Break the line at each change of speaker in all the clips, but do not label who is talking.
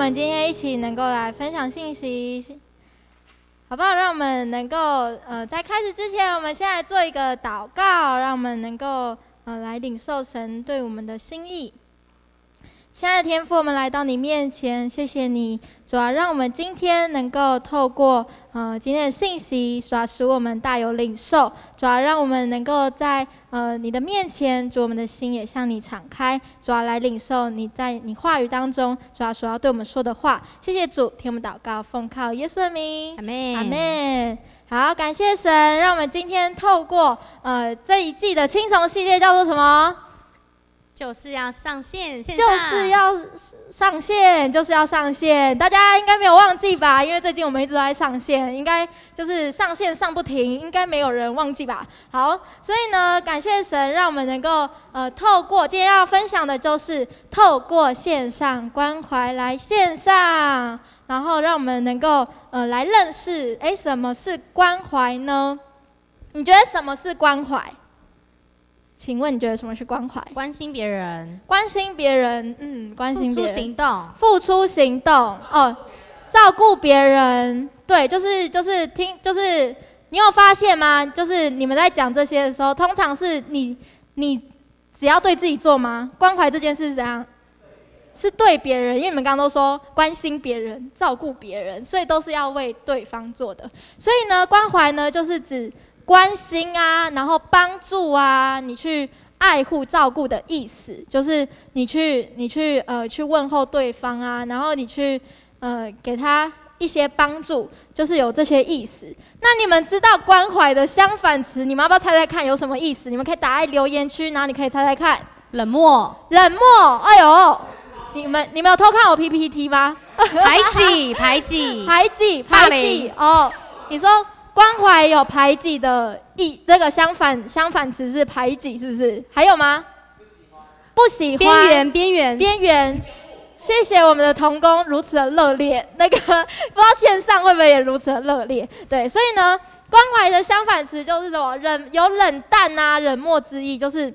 我们今天一起能够来分享信息，好不好？让我们能够呃，在开始之前，我们先来做一个祷告，让我们能够呃来领受神对我们的心意。亲爱的天父，我们来到你面前，谢谢你，主啊，让我们今天能够透过呃今天的信息，主啊，使我们大有领受，主啊，让我们能够在呃你的面前，主我们的心也向你敞开，主啊，来领受你在你话语当中，主啊，所要对我们说的话。谢谢主，听我们祷告，奉靠耶稣的名，
阿门，
阿门。好，感谢神，让我们今天透过呃这一季的青虫系列叫做什么？
就是要上线，线上
就是要上线，就是要上线。大家应该没有忘记吧？因为最近我们一直都在上线，应该就是上线上不停，应该没有人忘记吧？好，所以呢，感谢神，让我们能够呃透过今天要分享的就是透过线上关怀来线上，然后让我们能够呃来认识，哎，什么是关怀呢？你觉得什么是关怀？请问你觉得什么是关怀？
关心别人，
关心别人，嗯，关心别人，
付出行动，
付出行动，哦，照顾别人，对，就是就是听，就是你有发现吗？就是你们在讲这些的时候，通常是你你只要对自己做吗？关怀这件事是怎样？是对别人，因为你们刚刚都说关心别人、照顾别人，所以都是要为对方做的。所以呢，关怀呢，就是指。关心啊，然后帮助啊，你去爱护、照顾的意思，就是你去、你去呃去问候对方啊，然后你去呃给他一些帮助，就是有这些意思。那你们知道关怀的相反词，你们要不要猜猜看有什么意思？你们可以打在留言区，然后你可以猜猜看。
冷漠，
冷漠。哎呦，你们你们有偷看我 PPT 吗？
排挤，排挤，
排挤，排挤。哦，你说。关怀有排挤的意，那个相反相反词是排挤，是不是？还有吗？不喜欢。边缘边缘边缘。谢谢我们的童工如此的热烈，那个不知道线上会不会也如此的热烈？对，所以呢，关怀的相反词就是什么？冷有冷淡啊，冷漠之意，就是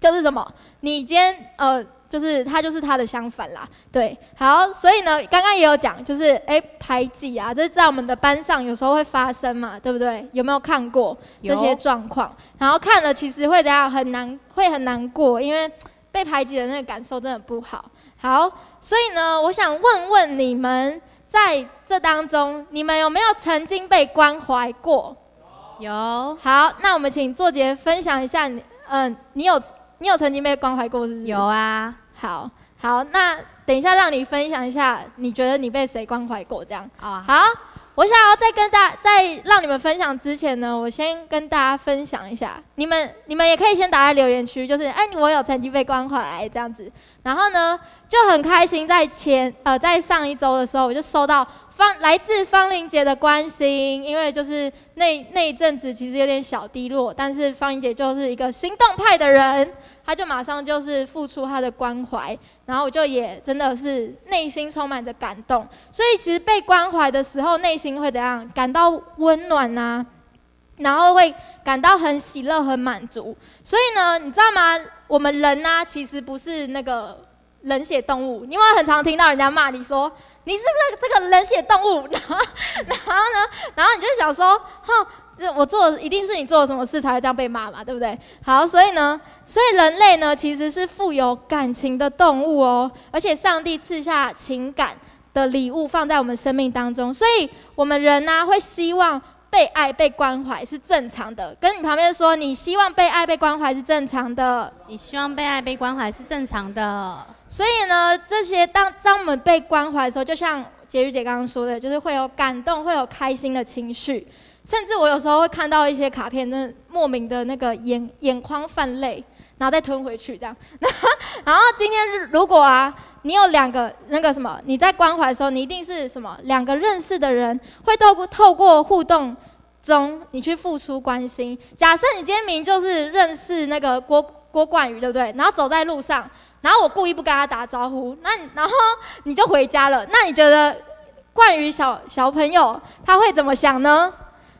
就是什么？你今天呃。就是他，就是他的相反啦。对，好，所以呢，刚刚也有讲，就是哎，排挤啊，这是在我们的班上有时候会发生嘛，对不对？有没有看过这些状况？然后看了，其实会怎样？很难，会很难过，因为被排挤的那个感受真的不好。好，所以呢，我想问问你们，在这当中，你们有没有曾经被关怀过？
有。
好，那我们请作杰分享一下，你，嗯，你有你有曾经被关怀过，是不是？
有啊。
好好，那等一下让你分享一下，你觉得你被谁关怀过？这样
啊。
好，我想要在跟大在让你们分享之前呢，我先跟大家分享一下，你们你们也可以先打在留言区，就是哎，我有曾经被关怀这样子，然后呢就很开心，在前呃在上一周的时候，我就收到方来自方玲姐的关心，因为就是那那一阵子其实有点小低落，但是方玲姐就是一个行动派的人。她就马上就是付出她的关怀，然后我就也真的是内心充满着感动。所以其实被关怀的时候，内心会怎样？感到温暖呐、然后会感到很喜乐、很满足。所以呢，你知道吗？我们人呢、其实不是那个冷血动物。因为很常听到人家骂你说你是这个这个冷血动物，然后然后呢，然后你就想说，哼。这我做一定是你做了什么事才会这样被骂嘛，对不对？好，所以呢，所以人类呢其实是富有感情的动物哦，而且上帝赐下情感的礼物放在我们生命当中，所以我们人呢、会希望被爱、被关怀是正常的。跟你旁边说，你希望被爱、被关怀是正常的，
你希望被爱、被关怀是正常的。
所以呢，这些当当我们被关怀的时候，就像婕玉姐刚刚说的，就是会有感动，会有开心的情绪。甚至我有时候会看到一些卡片，真的莫名的那个眼眼眶泛泪，然后再吞回去这样。然后今天如果啊，你有两个那个什么，你在关怀的时候，你一定是什么两个认识的人，会透过透过互动中，你去付出关心。假设你今天明明就是认识那个郭郭冠宇，对不对？然后走在路上，然后我故意不跟他打招呼，那然后你就回家了。那你觉得冠宇小小朋友他会怎么想呢？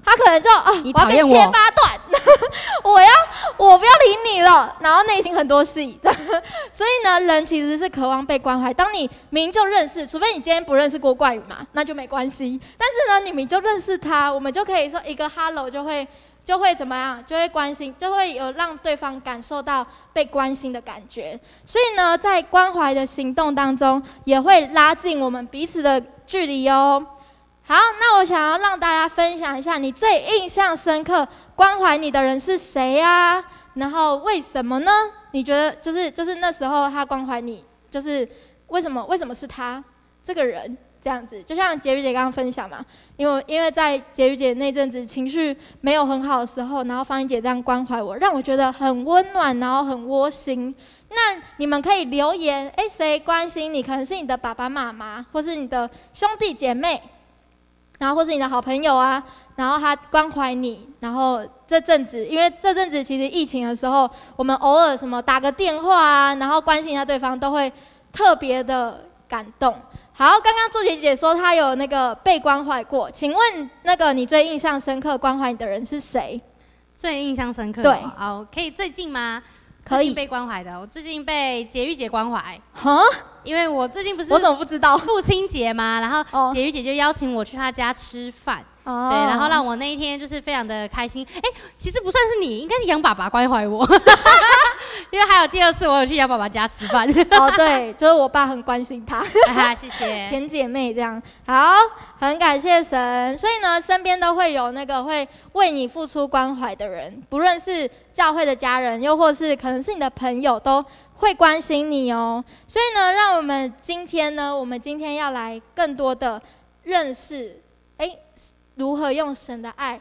他可能就啊，我要给你切八段，我要我不要理你了，然后内心很多戏。所以呢，人其实是渴望被关怀。当你明就认识，除非你今天不认识郭冠宇嘛，那就没关系。但是呢，你明就认识他，我们就可以说一个 hello 就会就会怎么样，就会关心，就会有让对方感受到被关心的感觉。所以呢，在关怀的行动当中，也会拉近我们彼此的距离哦。好，那我想要让大家分享一下，你最印象深刻关怀你的人是谁呀？然后为什么呢？你觉得就是就是那时候他关怀你，就是为什么？为什么是他这个人这样子？就像婕妤姐刚刚分享嘛，因为因为在婕妤姐那阵子情绪没有很好的时候，然后芳仪姐这样关怀我，让我觉得很温暖，然后很窝心。那你们可以留言，哎，谁关心你？可能是你的爸爸妈妈，或是你的兄弟姐妹。然后或是你的好朋友啊，然后他关怀你，然后这阵子，因为这阵子其实疫情的时候，我们偶尔什么打个电话啊，然后关心一下对方，都会特别的感动。好，刚刚祝姐姐说她有那个被关怀过，请问那个你最印象深刻关怀你的人是谁？
最印象深刻？
对，
好，可以最近吗？
可以
被关怀的，我最近被婕妤姐关怀。
哈？
因为我最近不是
我怎么不知道
父亲节嘛？然后婕妤姐就邀请我去她家吃饭。哦，对，然后让我那一天就是非常的开心。哎，其实不算是你，应该是杨爸爸关怀我，因为还有第二次我有去杨爸爸家吃饭。
哦，对，就是我爸很关心他。
哈，谢谢。
甜姐妹这样，好，很感谢神。所以呢，身边都会有那个会为你付出关怀的人，不论是教会的家人，又或是可能是你的朋友，都会关心你哦。所以呢，让我们今天呢，我们今天要来更多的认识，哎。如何用神的爱，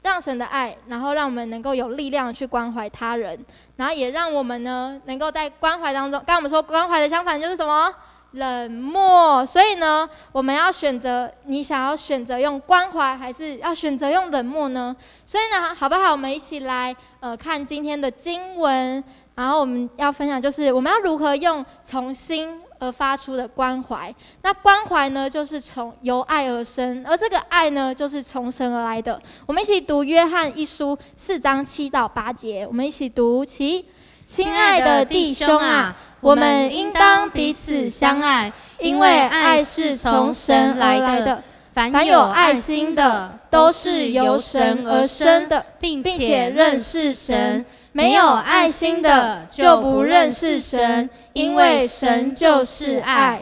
让神的爱，然后让我们能够有力量去关怀他人，然后也让我们呢能够在关怀当中，刚刚我们说关怀的相反就是什么？冷漠。所以呢，我们要选择，你想要选择用关怀，还是要选择用冷漠呢？所以呢，好不好？我们一起来呃看今天的经文，然后我们要分享就是我们要如何用从心。而发出的关怀，那关怀呢，就是从由爱而生，而这个爱呢，就是从神而来的。我们一起读约翰一书四章七到八节，我们一起读起。亲爱的弟兄啊，我们应当彼此相爱，因为爱是从神来的。凡有爱心的，都是由神而生的，并且认识神。没有爱心的，就不认识神。因为神就是爱。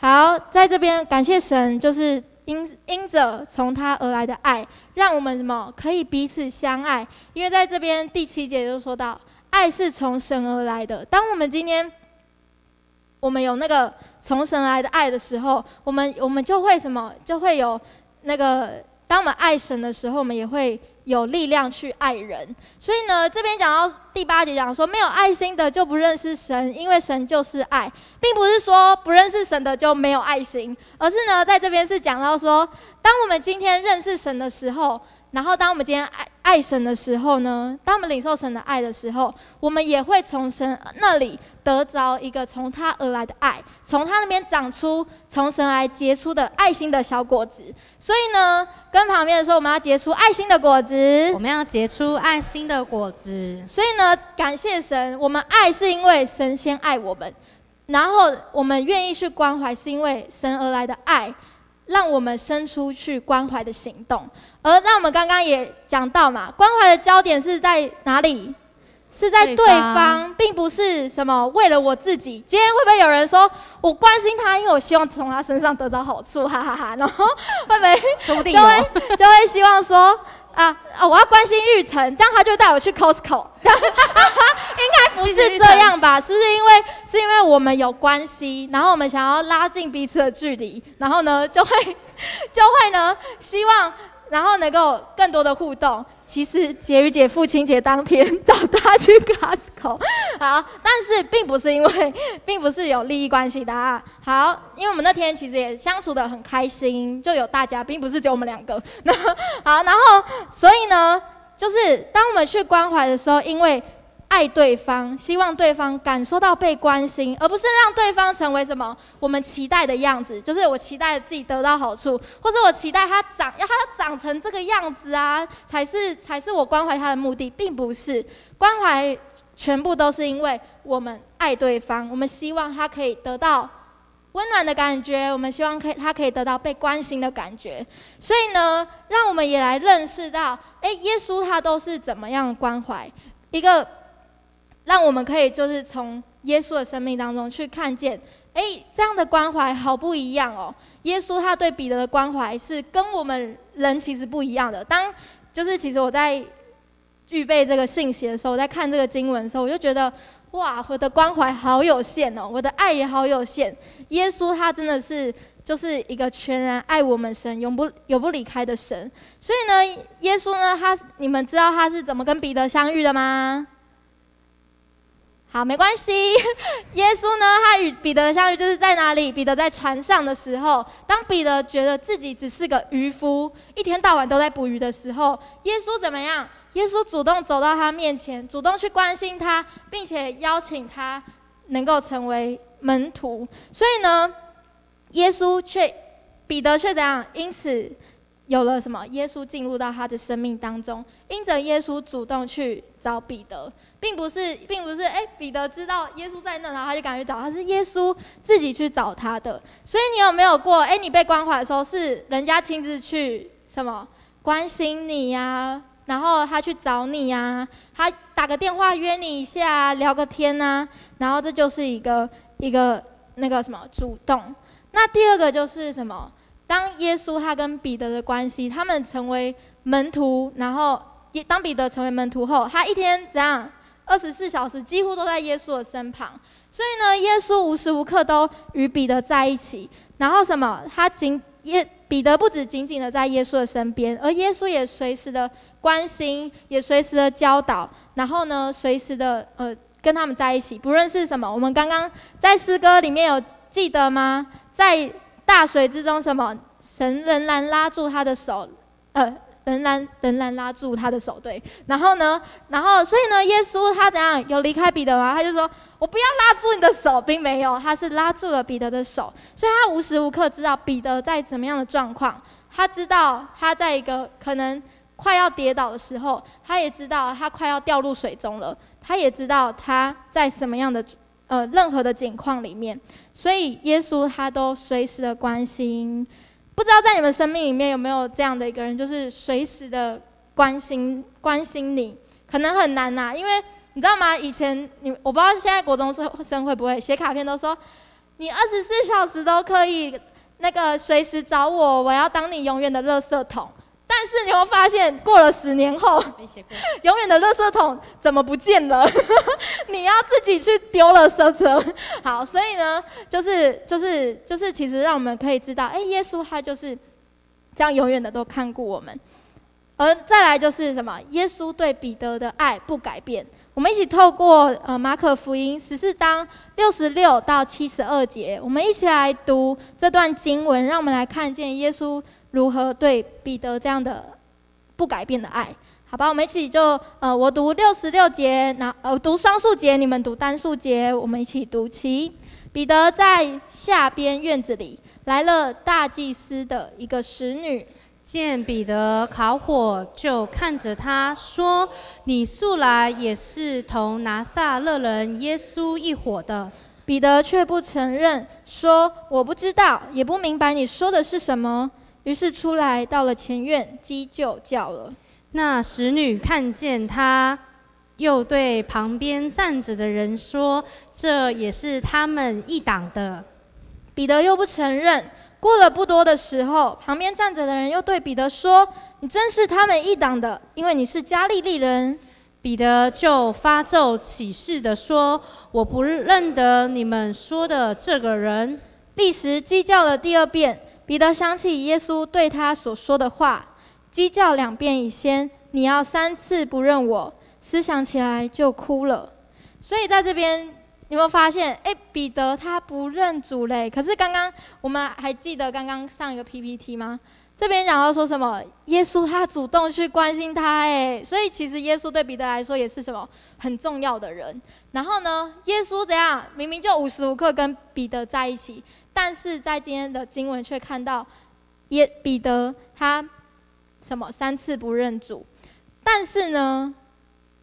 好，在这边感谢神，就是因因着从他而来的爱，让我们什么可以彼此相爱。因为在这边第七节就说到，爱是从神而来的。当我们今天我们有那个从神来的爱的时候，我们我们就会什么，就会有那个。当我们爱神的时候，我们也会有力量去爱人。所以呢，这边讲到第八节讲说，没有爱心的就不认识神，因为神就是爱，并不是说不认识神的就没有爱心，而是呢，在这边是讲到说，当我们今天认识神的时候。然后，当我们今天爱爱神的时候呢，当我们领受神的爱的时候，我们也会从神那里得着一个从他而来的爱，从他那边长出从神来结出的爱心的小果子。所以呢，跟旁边的说，我们要结出爱心的果子，
我们要结出爱心的果子。
所以呢，感谢神，我们爱是因为神先爱我们，然后我们愿意去关怀，是因为神而来的爱。让我们伸出去关怀的行动，而那我们刚刚也讲到嘛，关怀的焦点是在哪里？是在对方，并不是什么为了我自己。今天会不会有人说我关心他，因为我希望从他身上得到好处，哈哈哈，哈。然后会不会说不定就会就会希望说。啊啊！我要关心玉成，这样他就带我去 Costco。应该不是这样吧？是不是因为是因为我们有关系，然后我们想要拉近彼此的距离，然后呢就会 就会呢希望。然后能够更多的互动。其实婕妤姐父亲节当天找他去 Costco，好，但是并不是因为，并不是有利益关系的啊。好，因为我们那天其实也相处的很开心，就有大家，并不是只有我们两个。好，然后所以呢，就是当我们去关怀的时候，因为爱对方，希望对方感受到被关心，而不是让对方成为什么我们期待的样子。就是我期待自己得到好处，或者我期待他长要他长成这个样子啊，才是才是我关怀他的目的，并不是关怀全部都是因为我们爱对方，我们希望他可以得到温暖的感觉，我们希望可以他可以得到被关心的感觉。所以呢，让我们也来认识到，哎，耶稣他都是怎么样关怀一个。让我们可以就是从耶稣的生命当中去看见，哎，这样的关怀好不一样哦。耶稣他对彼得的关怀是跟我们人其实不一样的。当就是其实我在预备这个信息的时候，我在看这个经文的时候，我就觉得哇，我的关怀好有限哦，我的爱也好有限。耶稣他真的是就是一个全然爱我们神，永不永不离开的神。所以呢，耶稣呢，他你们知道他是怎么跟彼得相遇的吗？好，没关系。耶稣呢，他与彼得的相遇就是在哪里？彼得在船上的时候，当彼得觉得自己只是个渔夫，一天到晚都在捕鱼的时候，耶稣怎么样？耶稣主动走到他面前，主动去关心他，并且邀请他能够成为门徒。所以呢，耶稣却彼得却怎样？因此。有了什么？耶稣进入到他的生命当中，因着耶稣主动去找彼得，并不是，并不是，哎，彼得知道耶稣在那，然后他就赶去找他，是耶稣自己去找他的。所以你有没有过？哎，你被关怀的时候，是人家亲自去什么关心你呀、然后他去找你呀、他打个电话约你一下，聊个天呐、啊？然后这就是一个一个那个什么主动。那第二个就是什么？当耶稣他跟彼得的关系，他们成为门徒，然后当彼得成为门徒后，他一天怎样？二十四小时几乎都在耶稣的身旁。所以呢，耶稣无时无刻都与彼得在一起。然后什么？他仅耶彼得不止紧紧的在耶稣的身边，而耶稣也随时的关心，也随时的教导。然后呢，随时的呃跟他们在一起。不论是什么，我们刚刚在诗歌里面有记得吗？在大水之中，什么？神仍然拉住他的手，呃，仍然仍然拉住他的手，对。然后呢，然后所以呢，耶稣他怎样有离开彼得吗？他就说：“我不要拉住你的手，并没有，他是拉住了彼得的手。所以他无时无刻知道彼得在怎么样的状况，他知道他在一个可能快要跌倒的时候，他也知道他快要掉入水中了，他也知道他在什么样的。”呃，任何的境况里面，所以耶稣他都随时的关心。不知道在你们生命里面有没有这样的一个人，就是随时的关心关心你。可能很难呐、因为你知道吗？以前你我不知道现在国中生会不会写卡片，都说你二十四小时都可以那个随时找我，我要当你永远的垃圾桶。但是你会发现，过了十年后，永远的垃圾桶怎么不见了？你要自己去丢了圾车。好，所以呢，就是就是就是，其实让我们可以知道，哎，耶稣他就是这样永远的都看顾我们。而再来就是什么？耶稣对彼得的爱不改变。我们一起透过呃马可福音十四章六十六到七十二节，我们一起来读这段经文，让我们来看见耶稣。如何对彼得这样的不改变的爱？好吧，我们一起就呃，我读六十六节，那呃读双数节，你们读单数节，我们一起读起。彼得在下边院子里来了，大祭司的一个使女见彼得烤火，就看着他说：“你素来也是同拿撒勒人耶稣一伙的。”彼得却不承认，说：“我不知道，也不明白你说的是什么。”于是出来到了前院，鸡就叫了。那使女看见他，又对旁边站着的人说：“这也是他们一党的。”彼得又不承认。过了不多的时候，旁边站着的人又对彼得说：“你真是他们一党的，因为你是加利利人。”彼得就发咒起誓的说：“我不认得你们说的这个人。”立时鸡叫了第二遍。彼得想起耶稣对他所说的话：“鸡叫两遍以先，你要三次不认我。”思想起来就哭了。所以在这边，有没有发现？哎，彼得他不认主嘞。可是刚刚我们还记得刚刚上一个 PPT 吗？这边讲到说什么？耶稣他主动去关心他，哎，所以其实耶稣对彼得来说也是什么很重要的人。然后呢，耶稣怎样？明明就无时无刻跟彼得在一起，但是在今天的经文却看到耶彼得他什么三次不认主。但是呢，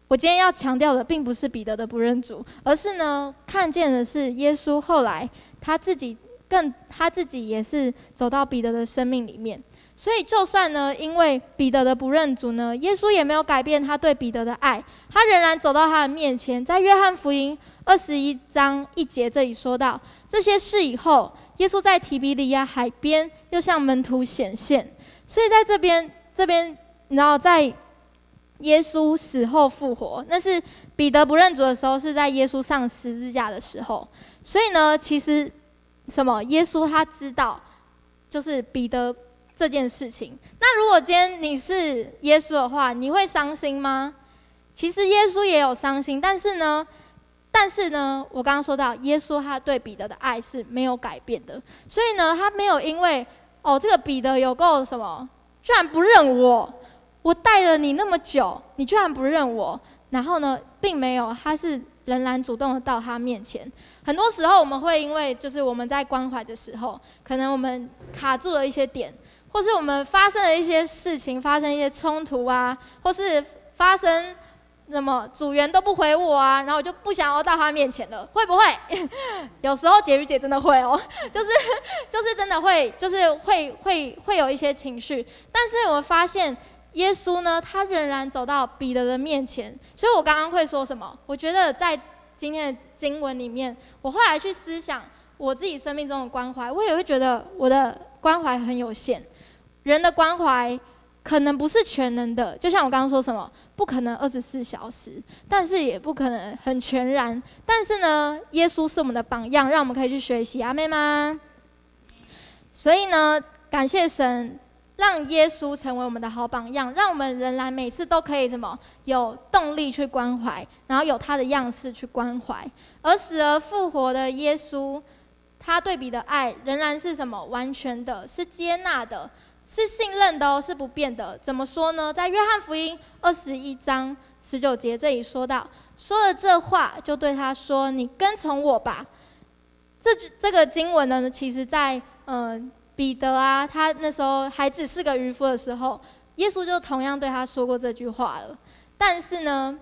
我今天要强调的并不是彼得的不认主，而是呢，看见的是耶稣后来他自己。更他自己也是走到彼得的生命里面，所以就算呢，因为彼得的不认主呢，耶稣也没有改变他对彼得的爱，他仍然走到他的面前。在约翰福音二十一章一节这里说到这些事以后，耶稣在提比利亚海边又向门徒显现。所以在这边这边，然后在耶稣死后复活，那是彼得不认主的时候，是在耶稣上十字架的时候。所以呢，其实。什么？耶稣他知道，就是彼得这件事情。那如果今天你是耶稣的话，你会伤心吗？其实耶稣也有伤心，但是呢，但是呢，我刚刚说到，耶稣他对彼得的爱是没有改变的。所以呢，他没有因为哦，这个彼得有够什么，居然不认我，我带了你那么久，你居然不认我，然后呢，并没有，他是。仍然主动的到他面前。很多时候，我们会因为就是我们在关怀的时候，可能我们卡住了一些点，或是我们发生了一些事情，发生一些冲突啊，或是发生什么组员都不回我啊，然后我就不想要到他面前了，会不会？有时候洁瑜姐真的会哦，就是就是真的会，就是会会会有一些情绪。但是我发现。耶稣呢，他仍然走到彼得的面前，所以我刚刚会说什么？我觉得在今天的经文里面，我后来去思想我自己生命中的关怀，我也会觉得我的关怀很有限。人的关怀可能不是全能的，就像我刚刚说什么，不可能二十四小时，但是也不可能很全然。但是呢，耶稣是我们的榜样，让我们可以去学习，阿们吗？所以呢，感谢神。让耶稣成为我们的好榜样，让我们仍然每次都可以什么有动力去关怀，然后有他的样式去关怀。而死而复活的耶稣，他对比的爱仍然是什么？完全的，是接纳的，是信任的哦，是不变的。怎么说呢？在约翰福音二十一章十九节这里说到，说了这话，就对他说：“你跟从我吧。”这句这个经文呢，其实在嗯。彼得啊，他那时候还只是个渔夫的时候，耶稣就同样对他说过这句话了。但是呢，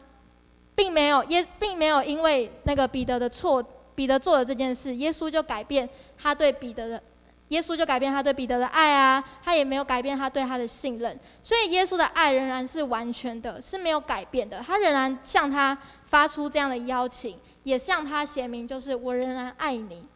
并没有耶，并没有因为那个彼得的错，彼得做了这件事，耶稣就改变他对彼得的，耶稣就改变他对彼得的爱啊，他也没有改变他对他的信任。所以耶稣的爱仍然是完全的，是没有改变的。他仍然向他发出这样的邀请，也向他写明，就是我仍然爱你。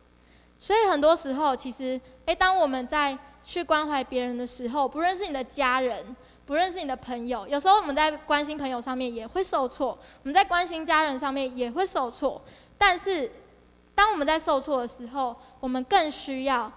所以很多时候，其实，诶，当我们在去关怀别人的时候，不论是你的家人，不论是你的朋友，有时候我们在关心朋友上面也会受挫，我们在关心家人上面也会受挫。但是，当我们在受挫的时候，我们更需要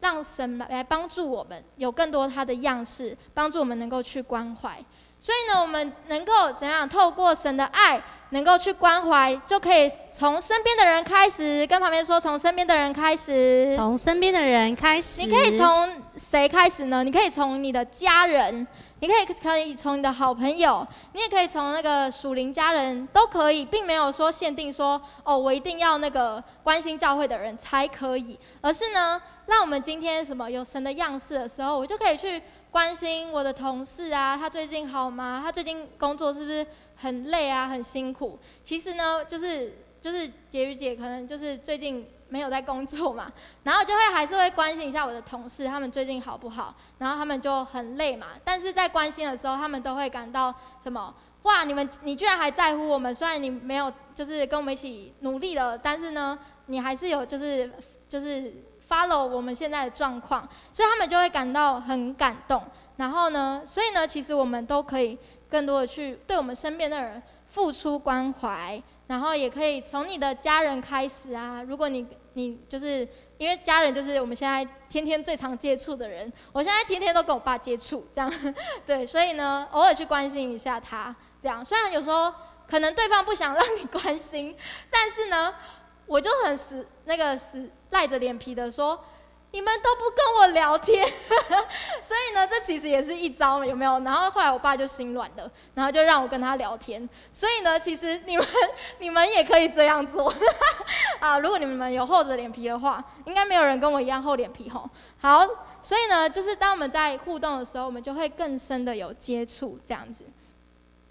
让神来帮助我们，有更多他的样式，帮助我们能够去关怀。所以呢，我们能够怎样透过神的爱，能够去关怀，就可以从身边的人开始。跟旁边说，从身边的人开始。
从身边的人开始。
你可以从谁开始呢？你可以从你的家人，你可以可以从你的好朋友，你也可以从那个属灵家人，都可以，并没有说限定说哦，我一定要那个关心教会的人才可以，而是呢，让我们今天什么有神的样式的时候，我就可以去。关心我的同事啊，他最近好吗？他最近工作是不是很累啊，很辛苦？其实呢，就是就是婕妤姐可能就是最近没有在工作嘛，然后就会还是会关心一下我的同事，他们最近好不好？然后他们就很累嘛，但是在关心的时候，他们都会感到什么？哇，你们你居然还在乎我们，虽然你没有就是跟我们一起努力了，但是呢，你还是有就是就是。follow 我们现在的状况，所以他们就会感到很感动。然后呢，所以呢，其实我们都可以更多的去对我们身边的人付出关怀，然后也可以从你的家人开始啊。如果你你就是因为家人就是我们现在天天最常接触的人，我现在天天都跟我爸接触，这样对，所以呢，偶尔去关心一下他，这样。虽然有时候可能对方不想让你 关心，但是呢。我就很死那个死赖着脸皮的说，你们都不跟我聊天，所以呢，这其实也是一招，有没有？然后后来我爸就心软了，然后就让我跟他聊天。所以呢，其实你们你们也可以这样做 啊。如果你们有厚着脸皮的话，应该没有人跟我一样厚脸皮吼。好，所以呢，就是当我们在互动的时候，我们就会更深的有接触这样子。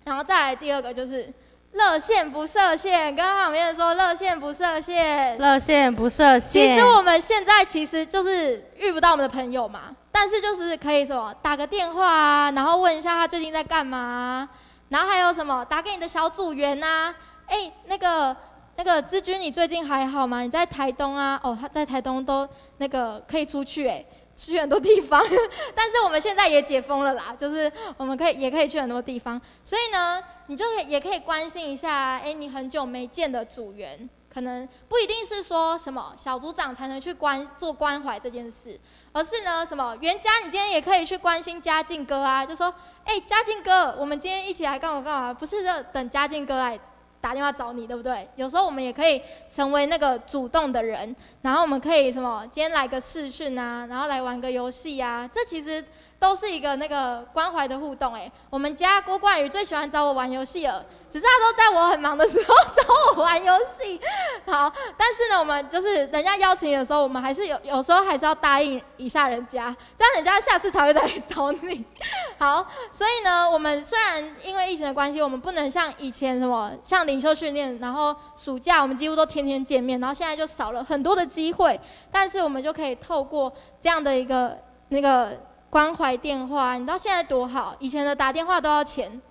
然后再来第二个就是。热线不设限，刚刚旁边说热线不设限，
热线不设限。
其实我们现在其实就是遇不到我们的朋友嘛，但是就是可以什么打个电话啊，然后问一下他最近在干嘛，然后还有什么打给你的小组员呐，哎，那个那个资军你最近还好吗？你在台东啊？哦，他在台东都那个可以出去哎。去很多地方，但是我们现在也解封了啦，就是我们可以也可以去很多地方，所以呢，你就也可以关心一下，哎，你很久没见的组员，可能不一定是说什么小组长才能去关做关怀这件事，而是呢，什么袁家，你今天也可以去关心嘉靖哥啊，就说，哎，嘉靖哥，我们今天一起来干嘛干嘛，不是说等嘉靖哥来。打电话找你，对不对？有时候我们也可以成为那个主动的人，然后我们可以什么？今天来个试训啊，然后来玩个游戏啊，这其实。都是一个那个关怀的互动哎，我们家郭冠宇最喜欢找我玩游戏了，只是他都在我很忙的时候找我玩游戏。好，但是呢，我们就是人家邀请的时候，我们还是有有时候还是要答应一下人家，这样人家下次才会再来找你。好，所以呢，我们虽然因为疫情的关系，我们不能像以前什么像领袖训练，然后暑假我们几乎都天天见面，然后现在就少了很多的机会，但是我们就可以透过这样的一个那个。关怀电话，你知道现在多好？以前的打电话都要钱，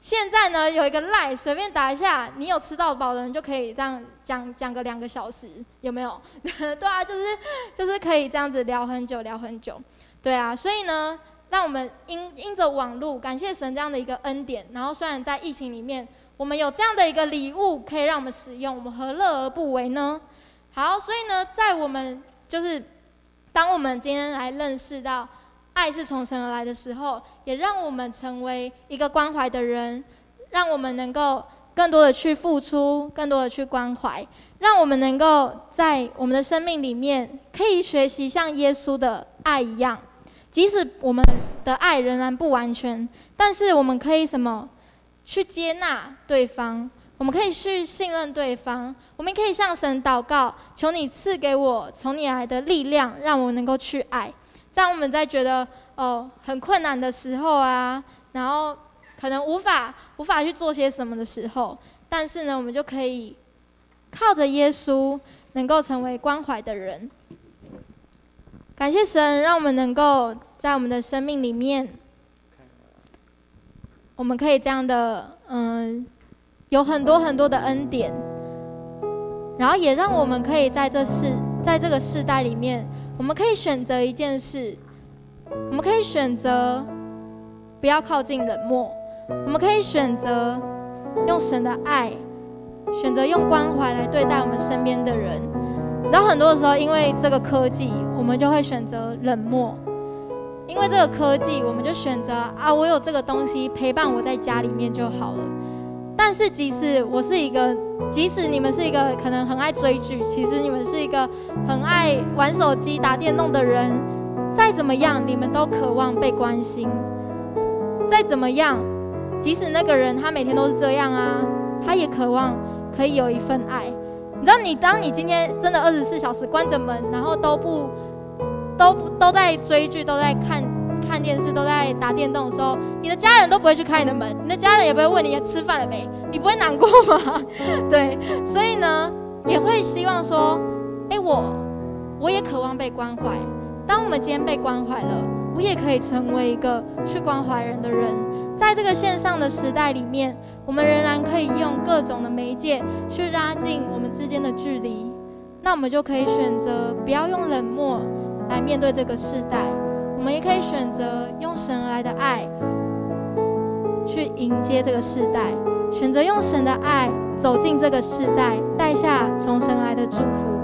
现在呢有一个赖随便打一下，你有吃到饱的人就可以这样讲讲个两个小时，有没有？对啊，就是就是可以这样子聊很久，聊很久。对啊，所以呢，让我们因因着网络，感谢神这样的一个恩典。然后虽然在疫情里面，我们有这样的一个礼物可以让我们使用，我们何乐而不为呢？好，所以呢，在我们就是当我们今天来认识到。爱是从神而来的时候，也让我们成为一个关怀的人，让我们能够更多的去付出，更多的去关怀，让我们能够在我们的生命里面可以学习像耶稣的爱一样，即使我们的爱仍然不完全，但是我们可以什么？去接纳对方，我们可以去信任对方，我们可以向神祷告，求你赐给我从你来的力量，让我能够去爱。在我们在觉得哦很困难的时候啊，然后可能无法无法去做些什么的时候，但是呢，我们就可以靠着耶稣，能够成为关怀的人。感谢神，让我们能够在我们的生命里面，我们可以这样的嗯，有很多很多的恩典，然后也让我们可以在这世在这个世代里面。我们可以选择一件事，我们可以选择不要靠近冷漠，我们可以选择用神的爱，选择用关怀来对待我们身边的人。然后很多的时候，因为这个科技，我们就会选择冷漠；因为这个科技，我们就选择啊，我有这个东西陪伴我在家里面就好了。但是即使我是一个。即使你们是一个可能很爱追剧，其实你们是一个很爱玩手机、打电动的人，再怎么样，你们都渴望被关心。再怎么样，即使那个人他每天都是这样啊，他也渴望可以有一份爱。你知道，你当你今天真的二十四小时关着门，然后都不都不都在追剧，都在看。看电视都在打电动的时候，你的家人都不会去开你的门，你的家人也不会问你吃饭了没，你不会难过吗？对，所以呢，也会希望说，哎，我我也渴望被关怀。当我们今天被关怀了，我也可以成为一个去关怀人的人。在这个线上的时代里面，我们仍然可以用各种的媒介去拉近我们之间的距离。那我们就可以选择不要用冷漠来面对这个时代。我们也可以选择用神而来的爱去迎接这个世代，选择用神的爱走进这个世代，带下从神来的祝福。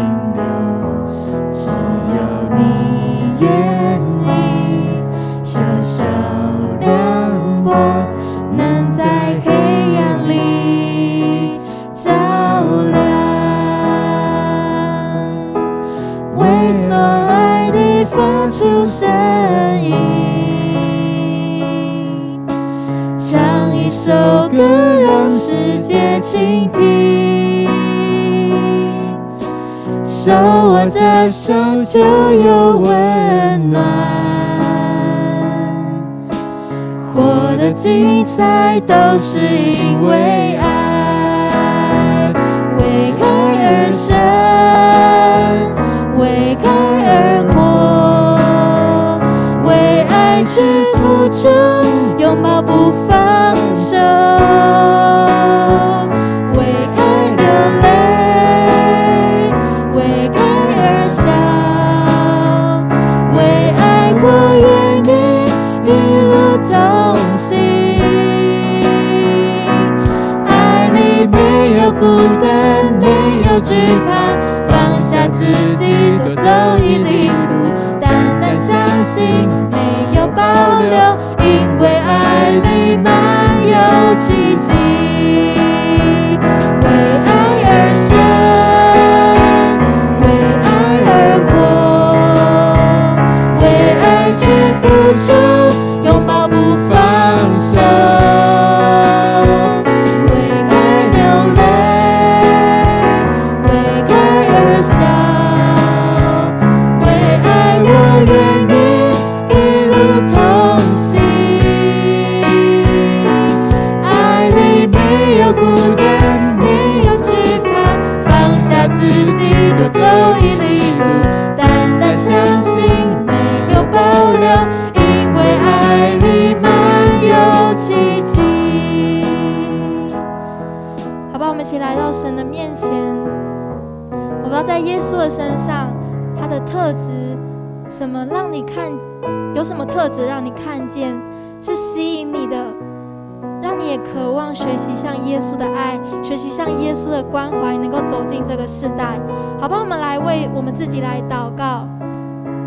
自握着手就有温暖，活得精彩都是因为爱，为爱而生。为爱而活，为爱去付出，拥抱惧怕，放下自己。多走一里路，单单相信，没有保留，因为爱里满有奇迹。为爱而生，为爱而活，为爱去付出，
的身上，他的特质，什么让你看？有什么特质让你看见是吸引你的，让你也渴望学习像耶稣的爱，学习像耶稣的关怀，能够走进这个世代。好吧，我们来为我们自己来祷告，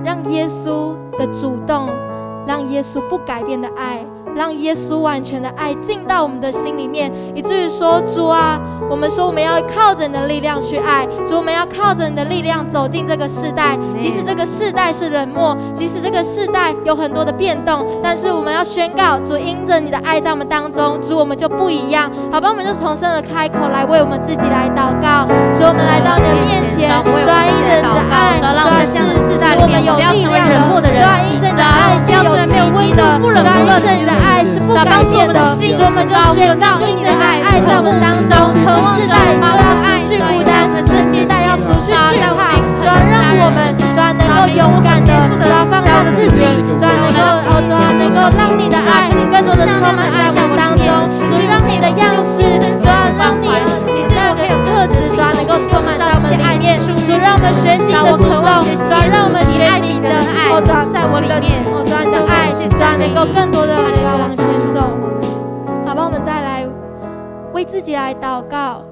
让耶稣的主动，让耶稣不改变的爱。让耶稣完全的爱进到我们的心里面，以至于说主啊，我们说我们要靠着你的力量去爱，主我们要靠着你的力量走进这个世代，即使这个世代是冷漠，即使这个世代有很多的变动，但是我们要宣告主，因着你的爱在我们当中，主我们就不一样。好吧，我们就重生的开口来为我们自己来祷告，主我们来到你的面前，主啊，因着你的爱，主啊，是使我们有力量的，主啊，因着你的爱是有奇迹的，主啊，因着你的爱。是不改变的，所以我们就宣告，因着爱爱在我们当中，这世代就要除去孤单，这世代要除去惧怕，主要让我们主能够勇敢的，主要放下自己，主能够哦，主要能够让你的爱更多的充满在我们当中，主让你的样式，主要让你你这样的特质，主要能够充满在我们里面，主让我们学习的主动，主让我们学习你的哦，主要在我里面，哦，主要的爱，主要能够更多的。往前走，好吧，我们再来为自己来祷告，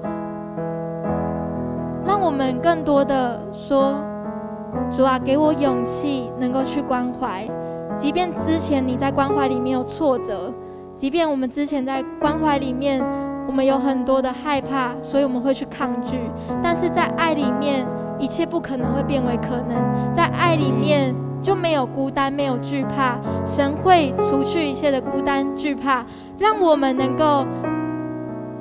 让我们更多的说：主啊，给我勇气，能够去关怀。即便之前你在关怀里面有挫折，即便我们之前在关怀里面，我们有很多的害怕，所以我们会去抗拒。但是在爱里面，一切不可能会变为可能。在爱里面。就没有孤单，没有惧怕。神会除去一切的孤单、惧怕，让我们能够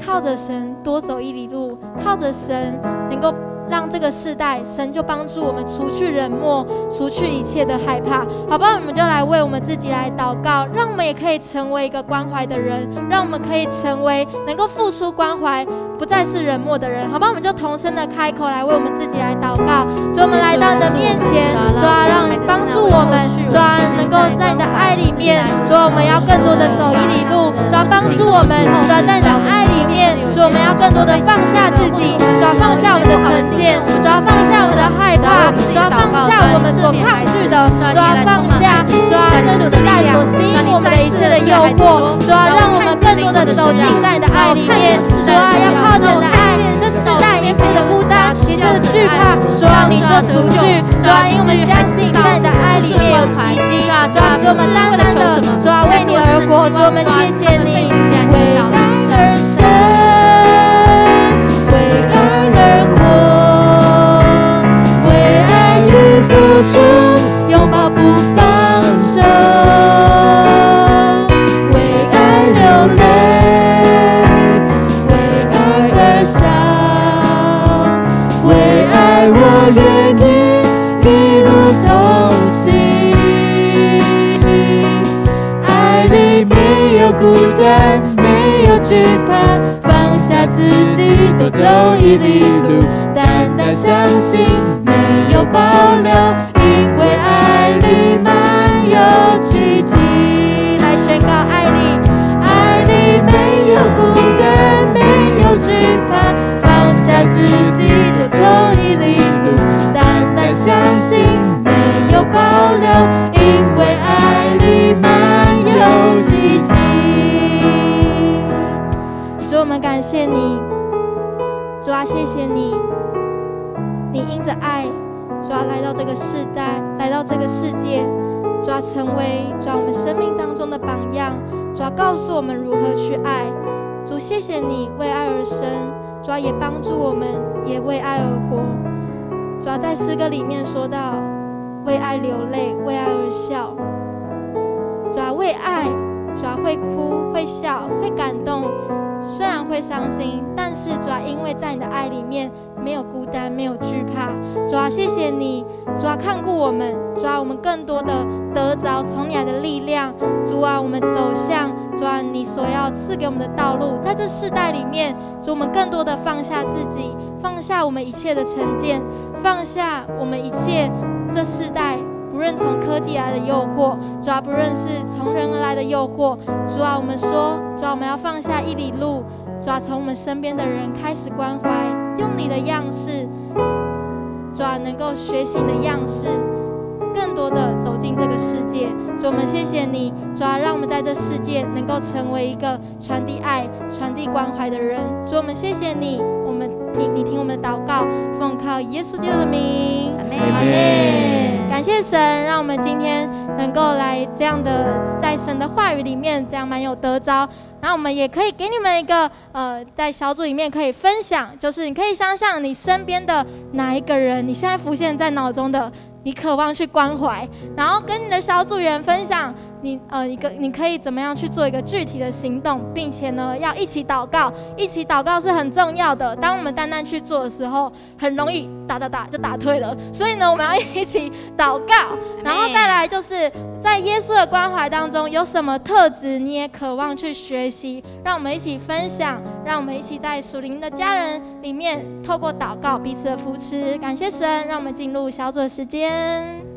靠着神多走一里路，靠着神能够。让这个世代，神就帮助我们除去冷漠，除去一切的害怕，好不好？我们就来为我们自己来祷告，让我们也可以成为一个关怀的人，让我们可以成为能够付出关怀，不再是冷漠的人，好不好？我们就同声的开口来为我们自己来祷告。主，我们来到你的面前，主啊，让你帮助我们，主啊，能够在你的爱里面，主啊，我们要更多的走一里路，主啊，帮助我们，主啊，在你的爱里面，主，我们要更多的放下自己，主啊，放下我们的成见。见，主要放下我们的害怕，主要放下我们所抗拒的，主要放下，主要这世代所吸引我们的一切的诱惑，主要让我们更多的走进在你的爱里面，主要要靠着你的爱，这世代一切的孤单，一切的惧怕，主要你就除去，主要因为我们相信在你的爱里面有奇迹，主要使我们单单的，主要为你而活，主我们谢谢你，孤单没有惧怕放下自己多走一里路单单相信没有保留因为爱里满有奇迹来宣告爱你爱里没有孤单没有惧怕放下自己多走一里路单单相信没有保留因为爱谢谢你，主啊，谢谢你，你因着爱，主啊，来到这个世代，来到这个世界，主啊，成为主啊我们生命当中的榜样，主啊，告诉我们如何去爱。主，谢谢你为爱而生，主啊，也帮助我们也为爱而活。主啊，在诗歌里面说到，为爱流泪，为爱而笑。主啊，为爱，主啊，会哭，会笑，会感动。虽然会伤心，但是主要因为在你的爱里面没有孤单，没有惧怕。主要谢谢你，主要看顾我们，主要我们更多的得着从你来的力量。主啊，我们走向主啊你所要赐给我们的道路，在这世代里面，主我们更多的放下自己，放下我们一切的成见，放下我们一切这世代。不论从科技来的诱惑，主要不论是从人而来的诱惑，主要我们说，主要我们要放下一里路，主要从我们身边的人开始关怀，用你的样式，主要能够学习你的样式，更多的走进这个世界。主，我们谢谢你，主要让我们在这世界能够成为一个传递爱、传递关怀的人。主，我们谢谢你，我们听你听我们的祷告，奉靠耶稣基督的名，阿门，阿门。感谢神，让我们今天能够来这样的，在神的话语里面，这样蛮有得着。然后我们也可以给你们一个，呃，在小组里面可以分享，就是你可以想想你身边的哪一个人，你现在浮现在脑中的。你渴望去关怀，然后跟你的小组员分享你呃一个你可以怎么样去做一个具体的行动，并且呢要一起祷告，一起祷告是很重要的。当我们单单去做的时候，很容易打打打就打退了。所以呢，我们要一起祷告，然后再来就是在耶稣的关怀当中有什么特质你也渴望去学习，让我们一起分享，让我们一起在属灵的家人里面透过祷告彼此的扶持。感谢神，让我们进入小组的时间。